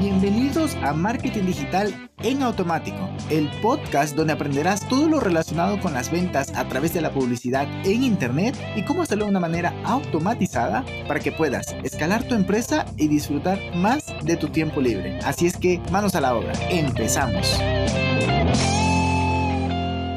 Bienvenidos a Marketing Digital en Automático, el podcast donde aprenderás todo lo relacionado con las ventas a través de la publicidad en Internet y cómo hacerlo de una manera automatizada para que puedas escalar tu empresa y disfrutar más de tu tiempo libre. Así es que manos a la obra, empezamos.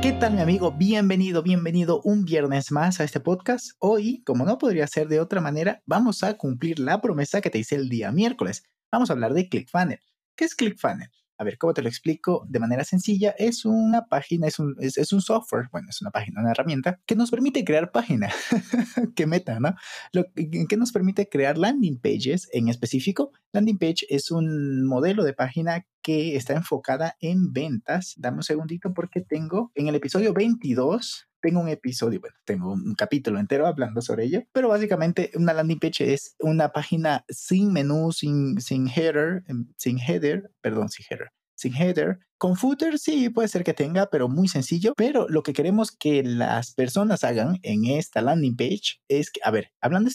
¿Qué tal mi amigo? Bienvenido, bienvenido un viernes más a este podcast. Hoy, como no podría ser de otra manera, vamos a cumplir la promesa que te hice el día miércoles. Vamos a hablar de ClickFunnels. ¿Qué es ClickFunnels? A ver, ¿cómo te lo explico de manera sencilla? Es una página, es un, es, un software, bueno, es una página, una herramienta que nos permite crear páginas. Qué meta, ¿no? Lo que nos permite crear landing pages en específico. Landing page es un modelo de página que está enfocada en ventas. Dame un segundito porque tengo en el episodio 22 tengo un episodio, bueno, tengo un capítulo entero hablando sobre ello, pero básicamente una landing page es una página sin menú, sin, sin header, em, sin header, perdón, sin header, sin header. Con footer sí puede ser que tenga, pero muy sencillo. Pero lo que queremos que las personas hagan en esta landing page es que, a ver, hablando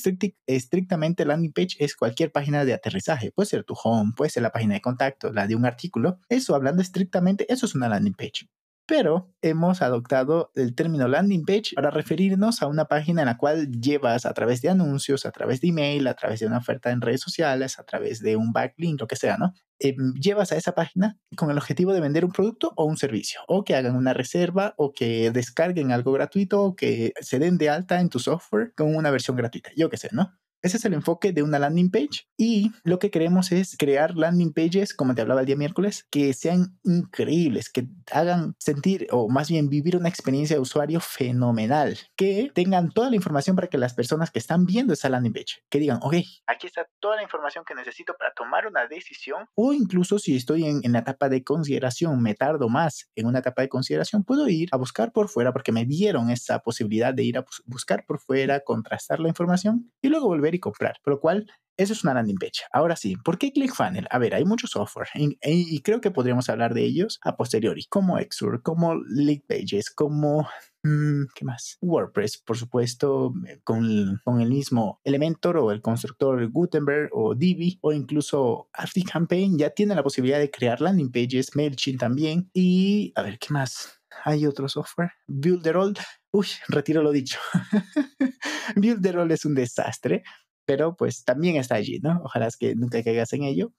estrictamente landing page es cualquier página de aterrizaje. Puede ser tu home, puede ser la página de contacto, la de un artículo. Eso, hablando estrictamente, eso es una landing page pero hemos adoptado el término landing page para referirnos a una página en la cual llevas a través de anuncios, a través de email, a través de una oferta en redes sociales, a través de un backlink, lo que sea, ¿no? Em, llevas a esa página con el objetivo de vender un producto o un servicio, o que hagan una reserva, o que descarguen algo gratuito, o que se den de alta en tu software con una versión gratuita, yo qué sé, ¿no? Ese es el enfoque de una landing page y lo que queremos es crear landing pages, como te hablaba el día miércoles, que sean increíbles, que hagan sentir o más bien vivir una experiencia de usuario fenomenal, que tengan toda la información para que las personas que están viendo esa landing page, que digan, ok, aquí está toda la información que necesito para tomar una decisión o incluso si estoy en, en la etapa de consideración, me tardo más en una etapa de consideración, puedo ir a buscar por fuera porque me dieron esa posibilidad de ir a buscar por fuera, contrastar la información y luego volver y comprar, por lo cual eso es una landing page. Ahora sí, ¿por qué ClickFunnels? A ver, hay mucho software y, creo que podríamos hablar de ellos a posteriori, como Exur, como Leadpages, como mm, ¿Qué más? WordPress, por supuesto, con, con, el mismo Elementor o el constructor Gutenberg o Divi o incluso ActiveCampaign ya tiene la posibilidad de crear landing pages, MailChimp también. Y a ver, ¿qué más? Hay otro software, Builderall. Uy, retiro lo dicho. Builderall es un desastre, pero pues también está allí, ¿no? Ojalá es que nunca caigas en ello,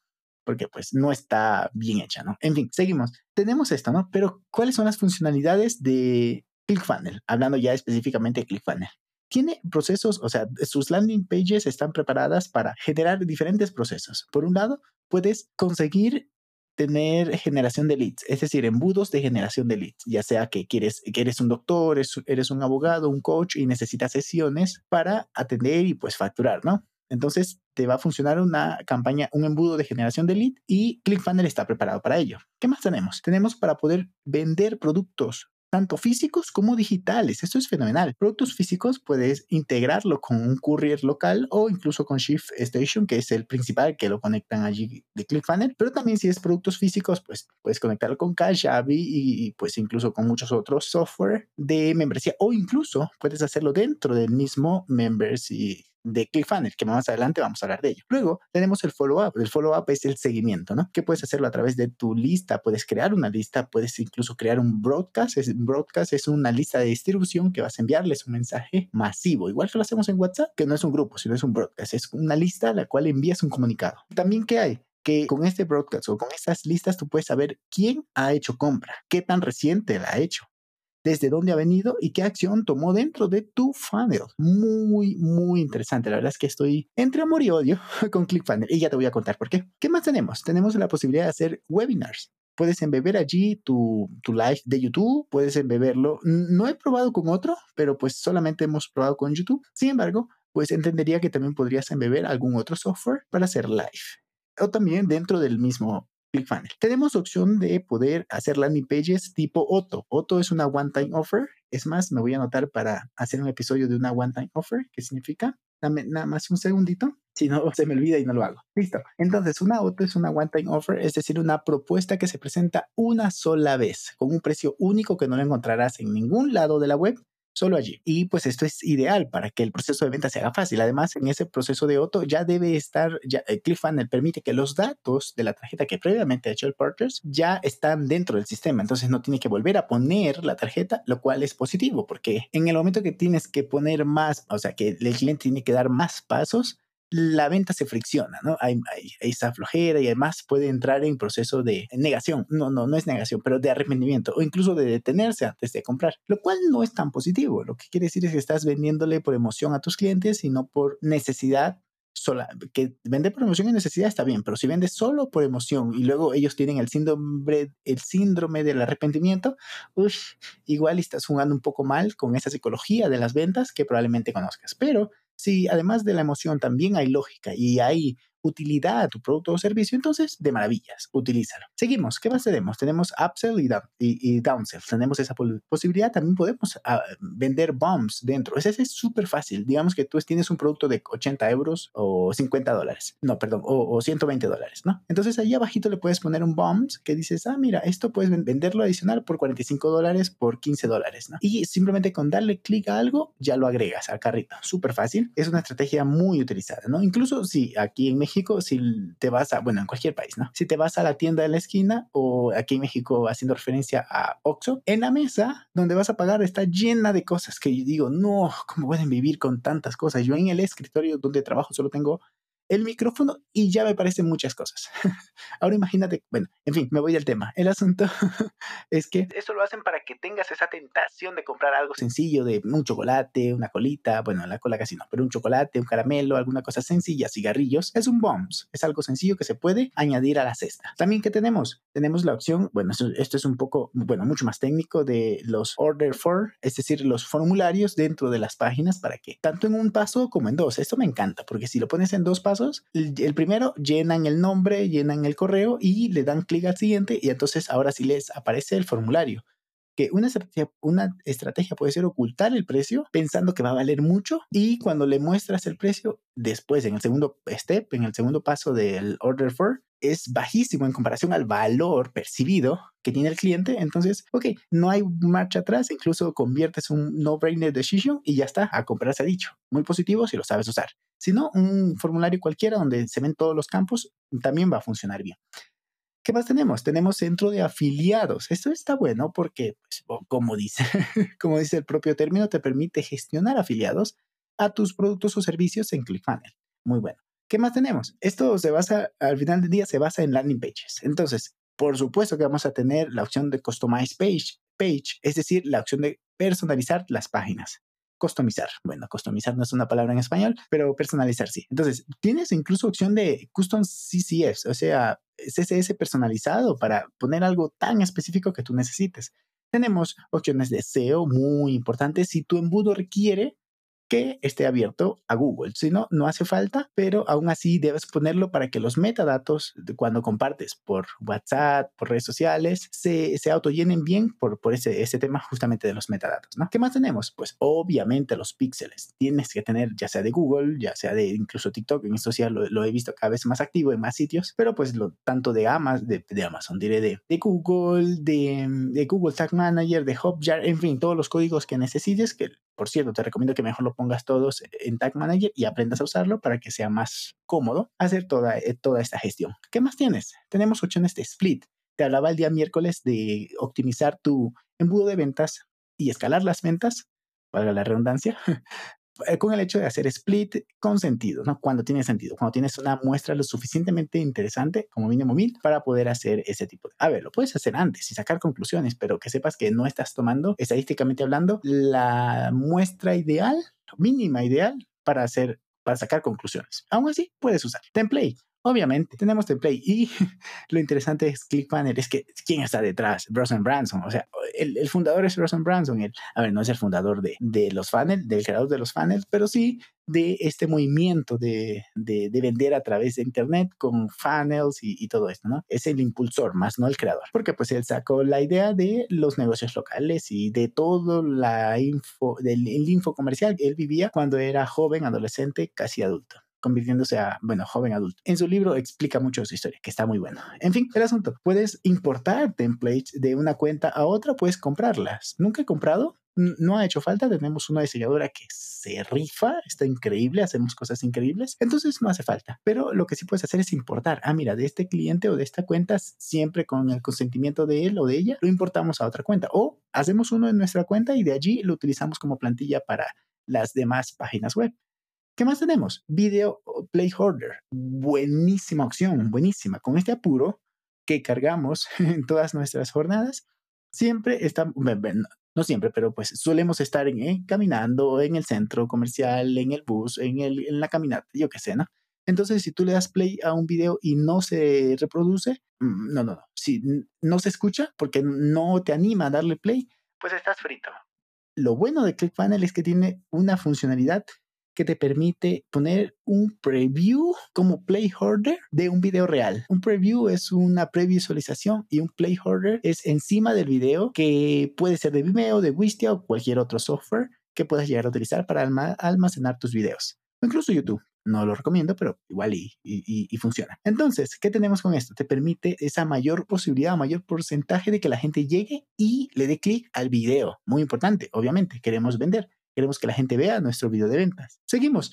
porque pues no está bien hecha, ¿no? En fin, seguimos. Tenemos esto, ¿no? Pero ¿cuáles son las funcionalidades de ClickFunnels? Hablando ya específicamente de ClickFunnels. Tiene procesos, o sea, sus landing pages están preparadas para generar diferentes procesos. Por un lado, puedes conseguir tener generación de leads, es decir, embudos de generación de leads, ya sea que quieres, que eres un doctor, eres, eres un abogado, un coach y necesitas sesiones para atender y pues facturar, ¿no? Entonces te va a funcionar una campaña, un embudo de generación de lead y ClickFunnels está preparado para ello. ¿Qué más tenemos? Tenemos para poder vender productos tanto físicos como digitales. Esto es fenomenal. Productos físicos puedes integrarlo con un courier local o incluso con Shift Station, que es el principal que lo conectan allí de ClickFunnels. Pero también si es productos físicos, pues puedes conectarlo con Kajabi y, y pues incluso con muchos otros software de membresía o incluso puedes hacerlo dentro del mismo members y de ClickFunnels, que más adelante vamos a hablar de ello. Luego tenemos el follow-up. El follow-up es el seguimiento, ¿no? Que puedes hacerlo a través de tu lista. Puedes crear una lista, puedes incluso crear un broadcast. Es, un broadcast es una lista de distribución que vas a enviarles un mensaje masivo, igual que lo hacemos en WhatsApp, que no es un grupo, sino es un broadcast. Es una lista a la cual envías un comunicado. También, ¿qué hay? que con este broadcast o con estas listas tú puedes saber quién ha hecho compra, qué tan reciente la ha hecho, desde dónde ha venido y qué acción tomó dentro de tu funnel. Muy, muy interesante. La verdad es que estoy entre amor y odio con ClickFunnels y ya te voy a contar por qué. ¿Qué más tenemos? Tenemos la posibilidad de hacer webinars. Puedes embeber allí tu, tu live de YouTube, puedes embeberlo. No he probado con otro, pero pues solamente hemos probado con YouTube. Sin embargo, pues entendería que también podrías embeber algún otro software para hacer live. O también dentro del mismo ClickFunnels. Tenemos opción de poder hacer landing pages tipo Otto. Otto es una one-time offer. Es más, me voy a anotar para hacer un episodio de una one-time offer. ¿Qué significa? Dame nada más un segundito. Si no, se me olvida y no lo hago. Listo. Entonces, una Otto es una one-time offer, es decir, una propuesta que se presenta una sola vez, con un precio único que no lo encontrarás en ningún lado de la web solo allí. Y pues esto es ideal para que el proceso de venta se haga fácil. Además, en ese proceso de auto ya debe estar, ya, eh, ClickFunnels permite que los datos de la tarjeta que previamente ha hecho el Partners ya están dentro del sistema. Entonces no tiene que volver a poner la tarjeta, lo cual es positivo porque en el momento que tienes que poner más, o sea, que el cliente tiene que dar más pasos, la venta se fricciona, ¿no? Hay, hay, esa flojera y además puede entrar en proceso de negación. No, no, no es negación, pero de arrepentimiento o incluso de detenerse antes de comprar, lo cual no es tan positivo. Lo que quiere decir es que estás vendiéndole por emoción a tus clientes y no por necesidad sola, que vender por emoción y necesidad está bien, pero si vendes solo por emoción y luego ellos tienen el síndrome, el síndrome del arrepentimiento, igual estás jugando un poco mal con esa psicología de las ventas que probablemente conozcas. Pero si además de la emoción también hay lógica y hay utilidad a tu producto o servicio, entonces de maravillas, utilízalo. Seguimos, ¿qué más tenemos? Tenemos upsell y, downsell. Tenemos esa posibilidad, también podemos ah, vender bombs dentro. Ese es súper fácil. Digamos que tú tienes un producto de 80 euros o 50 dólares, no, perdón, o, 120 dólares, ¿no? Entonces ahí abajito le puedes poner un bombs que dices, ah, mira, esto puedes venderlo adicional por 45 dólares, por 15 dólares, ¿no? Y simplemente con darle clic a algo, ya lo agregas al carrito. Súper fácil. Es una estrategia muy utilizada, ¿no? Incluso si aquí en México México, si te vas a, bueno, en cualquier país, ¿no? Si te vas a la tienda de la esquina o aquí en México haciendo referencia a Oxxo, en la mesa donde vas a pagar está llena de cosas que yo digo, no, ¿cómo pueden vivir con tantas cosas? Yo en el escritorio donde trabajo solo tengo el micrófono y ya me parecen muchas cosas. Ahora imagínate, bueno, en fin, me voy del tema. El asunto es que eso lo hacen para que tengas esa tentación de comprar algo sencillo, de un chocolate, una colita, bueno, la cola casi no, pero un chocolate, un caramelo, alguna cosa sencilla, cigarrillos. Es un bombs, es algo sencillo que se puede añadir a la cesta. También que tenemos, tenemos la opción, bueno, esto, es un poco, bueno, mucho más técnico de los order for, es decir, los formularios dentro de las páginas para que tanto en un paso como en dos. Esto me encanta porque si lo pones en dos pasos el, primero llenan el nombre, llenan el correo y le dan clic al siguiente y entonces ahora sí les aparece el formulario. Que una estrategia, puede ser ocultar el precio pensando que va a valer mucho y cuando le muestras el precio después en el segundo step, en el segundo paso del order for, es bajísimo en comparación al valor percibido que tiene el cliente. Entonces, ok, no hay marcha atrás, incluso conviertes un no-brainer decision y ya está, a comprar se ha dicho. Muy positivo si lo sabes usar. Si no, un formulario cualquiera donde se ven todos los campos también va a funcionar bien. ¿Qué más tenemos? Tenemos centro de afiliados. Esto está bueno porque, pues, como, dice, como dice el propio término, te permite gestionar afiliados a tus productos o servicios en ClickFunnels. Muy bueno. ¿Qué más tenemos? Esto se basa, al final del día, se basa en landing pages. Entonces, por supuesto que vamos a tener la opción de customize page, page, es decir, la opción de personalizar las páginas. Customizar. Bueno, customizar no es una palabra en español, pero personalizar sí. Entonces, tienes incluso opción de custom CCS, o sea, CSS personalizado para poner algo tan específico que tú necesites. Tenemos opciones de SEO muy importantes. Si tu embudo requiere que esté abierto a Google. Si no, no hace falta, pero aún así debes ponerlo para que los metadatos cuando compartes por WhatsApp, por redes sociales, se, se autollenen bien por, por ese, ese tema justamente de los metadatos. ¿no? ¿Qué más tenemos? Pues obviamente los píxeles. Tienes que tener ya sea de Google, ya sea de incluso TikTok, en esto ya lo, he visto cada vez más activo en más sitios, pero pues lo, tanto de Amazon, de, Amazon, diré de, de Google, de, Google Tag Manager, de Hotjar, en fin, todos los códigos que necesites, que por cierto, te recomiendo que mejor lo pongas todos en Tag Manager y aprendas a usarlo para que sea más cómodo hacer toda, eh, toda esta gestión. ¿Qué más tienes? Tenemos opciones de split. Te hablaba el día miércoles de optimizar tu embudo de ventas y escalar las ventas, valga la redundancia, con el hecho de hacer split con sentido, ¿no? Cuando tiene sentido, cuando tienes una muestra lo suficientemente interesante como mínimo mil para poder hacer ese tipo de... A ver, lo puedes hacer antes y sacar conclusiones, pero que sepas que no estás tomando, estadísticamente hablando, la muestra ideal, mínima ideal para hacer para sacar conclusiones. Aún así, puedes usar template. Obviamente, tenemos template y lo interesante es ClickFunnels, es que quién está detrás, Bronson Branson, o sea, el, fundador es Bronson Branson, el, a ver, no es el fundador de, de los funnels, del creador de los funnels, pero sí de este movimiento de, de, de, vender a través de Internet con funnels y, y, todo esto, ¿no? Es el impulsor, más no el creador, porque pues él sacó la idea de los negocios locales y de todo la info, del el info comercial él vivía cuando era joven, adolescente, casi adulto. Convirtiéndose a, bueno, joven adulto. En su libro explica mucho su historia, que está muy bueno. En fin, el asunto, puedes importar templates de una cuenta a otra, puedes comprarlas. Nunca he comprado, no ha hecho falta, tenemos una diseñadora que se rifa, está increíble, hacemos cosas increíbles, entonces no hace falta. Pero lo que sí puedes hacer es importar, ah, mira, de este cliente o de esta cuenta, siempre con el consentimiento de él o de ella, lo importamos a otra cuenta o hacemos uno en nuestra cuenta y de allí lo utilizamos como plantilla para las demás páginas web. ¿Qué más tenemos? Video Play Order. Buenísima opción, buenísima. Con este apuro que cargamos en todas nuestras jornadas, siempre está, no siempre, pero pues solemos estar en, eh, caminando en el centro comercial, en el bus, en, el, en la caminata, yo qué sé, ¿no? Entonces, si tú le das play a un video y no se reproduce, mm, no, no, no. Si no se escucha porque no te anima a darle play, pues estás frito. Lo bueno de ClickFunnels es que tiene una funcionalidad que te permite poner un preview como playholder de un video real. Un preview es una previsualización y un playholder es encima del video que puede ser de Vimeo, de Wistia o cualquier otro software que puedas llegar a utilizar para almacenar tus videos. O incluso YouTube. No lo recomiendo, pero igual y, y, funciona. Entonces, ¿qué tenemos con esto? Te permite esa mayor posibilidad, mayor porcentaje de que la gente llegue y le dé clic al video. Muy importante, obviamente, queremos vender. Queremos que la gente vea nuestro video de ventas. Seguimos.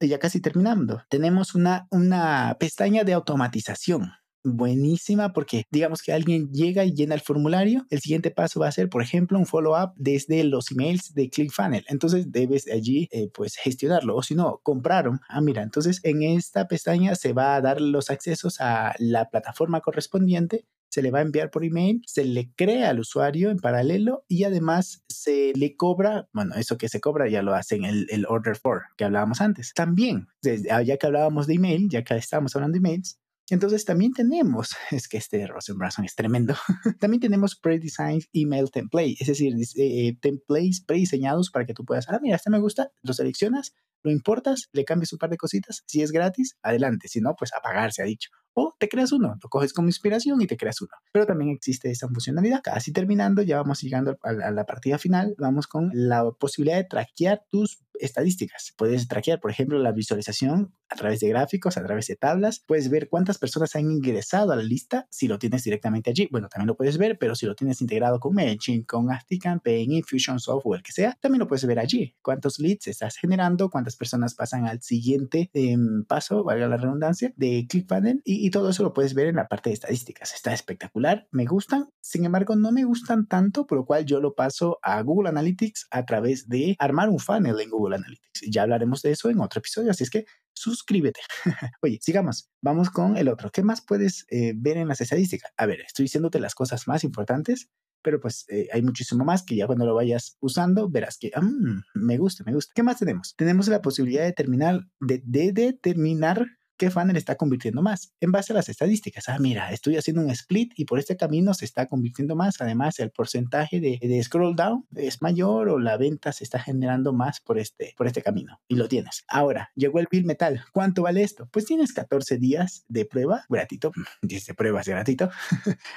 Ya casi terminando. Tenemos una, una pestaña de automatización buenísima porque digamos que alguien llega y llena el formulario, el siguiente paso va a ser, por ejemplo, un follow-up desde los emails de ClickFunnels. Entonces debes allí eh, pues gestionarlo o si no, compraron. Ah, mira, entonces en esta pestaña se va a dar los accesos a la plataforma correspondiente se le va a enviar por email, se le crea al usuario en paralelo y además se le cobra, bueno, eso que se cobra ya lo hacen el, el order for que hablábamos antes. También, ah, ya que hablábamos de email, ya que estábamos hablando de emails, entonces también tenemos, es que este Rosenbranson es tremendo, también tenemos pre-designed email template, es decir, eh, templates prediseñados para que tú puedas, ah, mira, este me gusta, lo seleccionas, lo importas, le cambias un par de cositas, si es gratis, adelante, si no, pues a pagar, se ha dicho o te creas uno, lo coges como inspiración y te creas uno. Pero también existe esa funcionalidad. Casi terminando, ya vamos llegando a la partida final, vamos con la posibilidad de traquear tus estadísticas. Puedes traquear, por ejemplo, la visualización a través de gráficos, a través de tablas. Puedes ver cuántas personas han ingresado a la lista si lo tienes directamente allí. Bueno, también lo puedes ver, pero si lo tienes integrado con MailChimp, con ActiveCampaign, Infusionsoft o el que sea, también lo puedes ver allí. Cuántos leads estás generando, cuántas personas pasan al siguiente em, paso, valga la redundancia, de ClickFunnels y, y todo eso lo puedes ver en la parte de estadísticas. Está espectacular, me gustan. Sin embargo, no me gustan tanto, por lo cual yo lo paso a Google Analytics a través de armar un funnel en Google Analytics. Ya hablaremos de eso en otro episodio, así es que suscríbete. Oye, sigamos. Vamos con el otro. ¿Qué más puedes eh, ver en las estadísticas? A ver, estoy diciéndote las cosas más importantes, pero pues eh, hay muchísimo más que ya cuando lo vayas usando verás que mm, me gusta, me gusta. ¿Qué más tenemos? Tenemos la posibilidad de, terminar, de, de determinar qué funnel está convirtiendo más en base a las estadísticas. Ah, mira, estoy haciendo un split y por este camino se está convirtiendo más. Además, el porcentaje de, scroll down es mayor o la venta se está generando más por este, por este camino y lo tienes. Ahora, llegó el bill metal. ¿Cuánto vale esto? Pues tienes 14 días de prueba gratuito. Dice pruebas gratuito.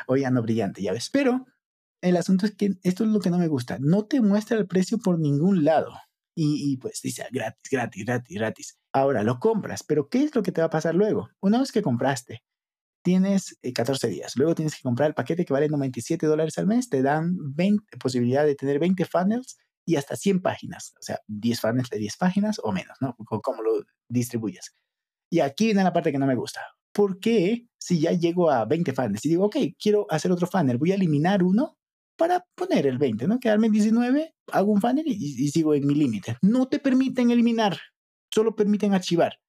o ya no brillante, ya ves. Pero el asunto es que esto es lo que no me gusta. No te muestra el precio por ningún lado. Y, y, pues dice gratis, gratis, gratis, gratis. Ahora lo compras, pero ¿qué es lo que te va a pasar luego? Una vez que compraste, tienes 14 eh, días, luego tienes que comprar el paquete que vale 97 dólares al mes, te dan 20, posibilidad de tener 20 funnels y hasta 100 páginas, o sea, 10 funnels de 10 páginas o menos, ¿no? Cómo lo distribuyes. Y aquí viene la parte que no me gusta. ¿Por qué si ya llego a 20 funnels y digo, ok, quiero hacer otro funnel, voy a eliminar uno para poner el 20, ¿no? Quedarme en 19, hago un funnel y, y sigo en mi límite. No te permiten eliminar solo permiten archivar.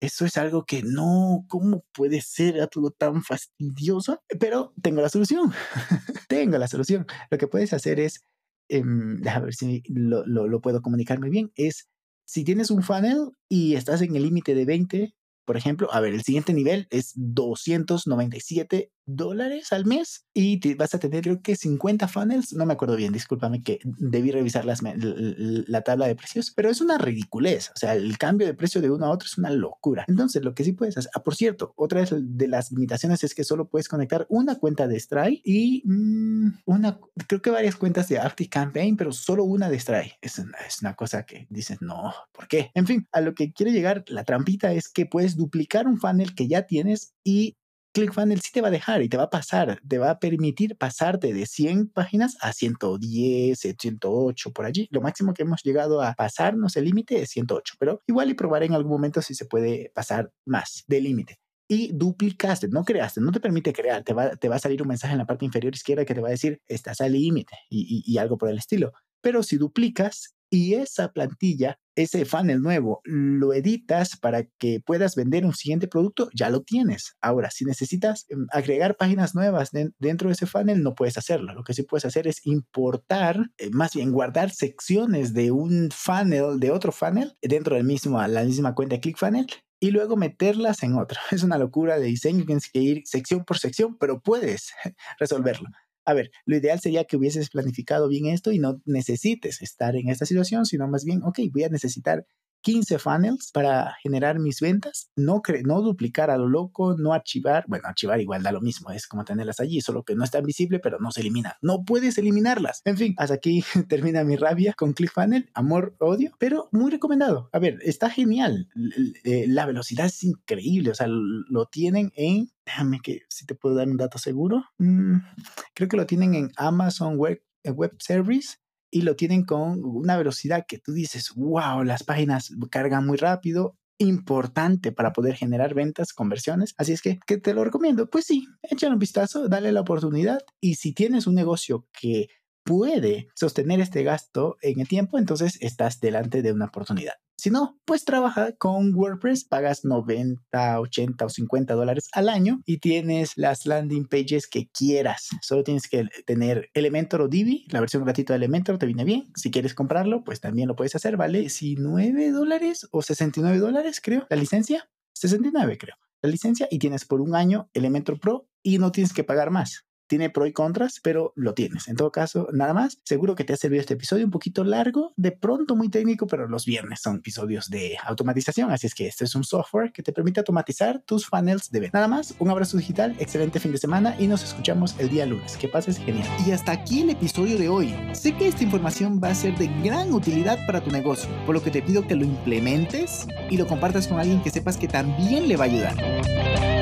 Eso es algo que no, ¿cómo puede ser algo tan fastidioso? Pero tengo la solución. tengo la solución. Lo que puedes hacer es, eh, a ver si lo, lo, lo puedo comunicarme bien, es si tienes un funnel y estás en el límite de 20, por ejemplo, a ver, el siguiente nivel es 297 dólares al mes y te vas a tener creo que 50 funnels, no me acuerdo bien, discúlpame que debí revisar las, la tabla de precios, pero es una ridiculez, o sea, el cambio de precio de uno a otro es una locura. Entonces, lo que sí puedes hacer, ah, por cierto, otra de las limitaciones es que solo puedes conectar una cuenta de Stripe y mm, una, creo que varias cuentas de Campaign, pero solo una de Stripe. Es, es una cosa que dices, no, ¿por qué? En fin, a lo que quiere llegar la trampita es que puedes duplicar un funnel que ya tienes y ClickFunnels sí te va a dejar y te va a pasar, te va a permitir pasarte de 100 páginas a 110, 108 por allí. Lo máximo que hemos llegado a pasarnos el límite es 108, pero igual y probaré en algún momento si se puede pasar más del límite. Y duplicaste, no creaste, no te permite crear, te va, te va a salir un mensaje en la parte inferior izquierda que te va a decir, estás al límite y, y algo por el estilo. Pero si duplicas, y esa plantilla, ese funnel nuevo, lo editas para que puedas vender un siguiente producto, ya lo tienes. Ahora, si necesitas em, agregar páginas nuevas dentro de ese funnel, no puedes hacerlo. Lo que sí puedes hacer es importar, eh, más bien guardar secciones de un funnel, de otro funnel, dentro del mismo, la misma cuenta de ClickFunnel y luego meterlas en otro. Es una locura de diseño, tienes que ir sección por sección, pero puedes resolverlo a ver, lo ideal sería que hubieses planificado bien esto y no necesites estar en esta situación, sino más bien, ok, voy a necesitar 15 funnels para generar mis ventas, no, no duplicar a lo loco, no archivar, bueno, archivar igual da lo mismo, es como tenerlas allí, solo que no está visible, pero no se elimina, no puedes eliminarlas. En fin, hasta aquí termina mi rabia con ClickFunnels, amor, odio, pero muy recomendado. A ver, está genial, eh, la velocidad es increíble, o sea, lo tienen en, déjame que si te puedo dar un dato seguro, mm, creo que lo tienen en Amazon Web, Web Service y lo tienen con una velocidad que tú dices, wow, las páginas cargan muy rápido, importante para poder generar ventas, conversiones. Así es que, que te lo recomiendo. Pues sí, échale un vistazo, dale la oportunidad y si tienes un negocio que puede sostener este gasto en el tiempo, entonces estás delante de una oportunidad. Si no, pues trabaja con WordPress, pagas 90, 80 o 50 dólares al año y tienes las landing pages que quieras. Solo tienes que tener Elementor o Divi, la versión gratuita de Elementor te viene bien. Si quieres comprarlo, pues también lo puedes hacer, vale 19 dólares o 69 dólares, creo, la licencia. 69, creo. La licencia y tienes por un año Elementor Pro y no tienes que pagar más tiene pro y contras, pero lo tienes. En todo caso, nada más. Seguro que te ha servido este episodio un poquito largo, de pronto muy técnico, pero los viernes son episodios de automatización. Así es que este es un software que te permite automatizar tus funnels de venta. Nada más, un abrazo digital, excelente fin de semana y nos escuchamos el día lunes. Que pases genial. Y hasta aquí el episodio de hoy. Sé que esta información va a ser de gran utilidad para tu negocio, por lo que te pido que lo implementes y lo compartas con alguien que sepas que también le va a ayudar.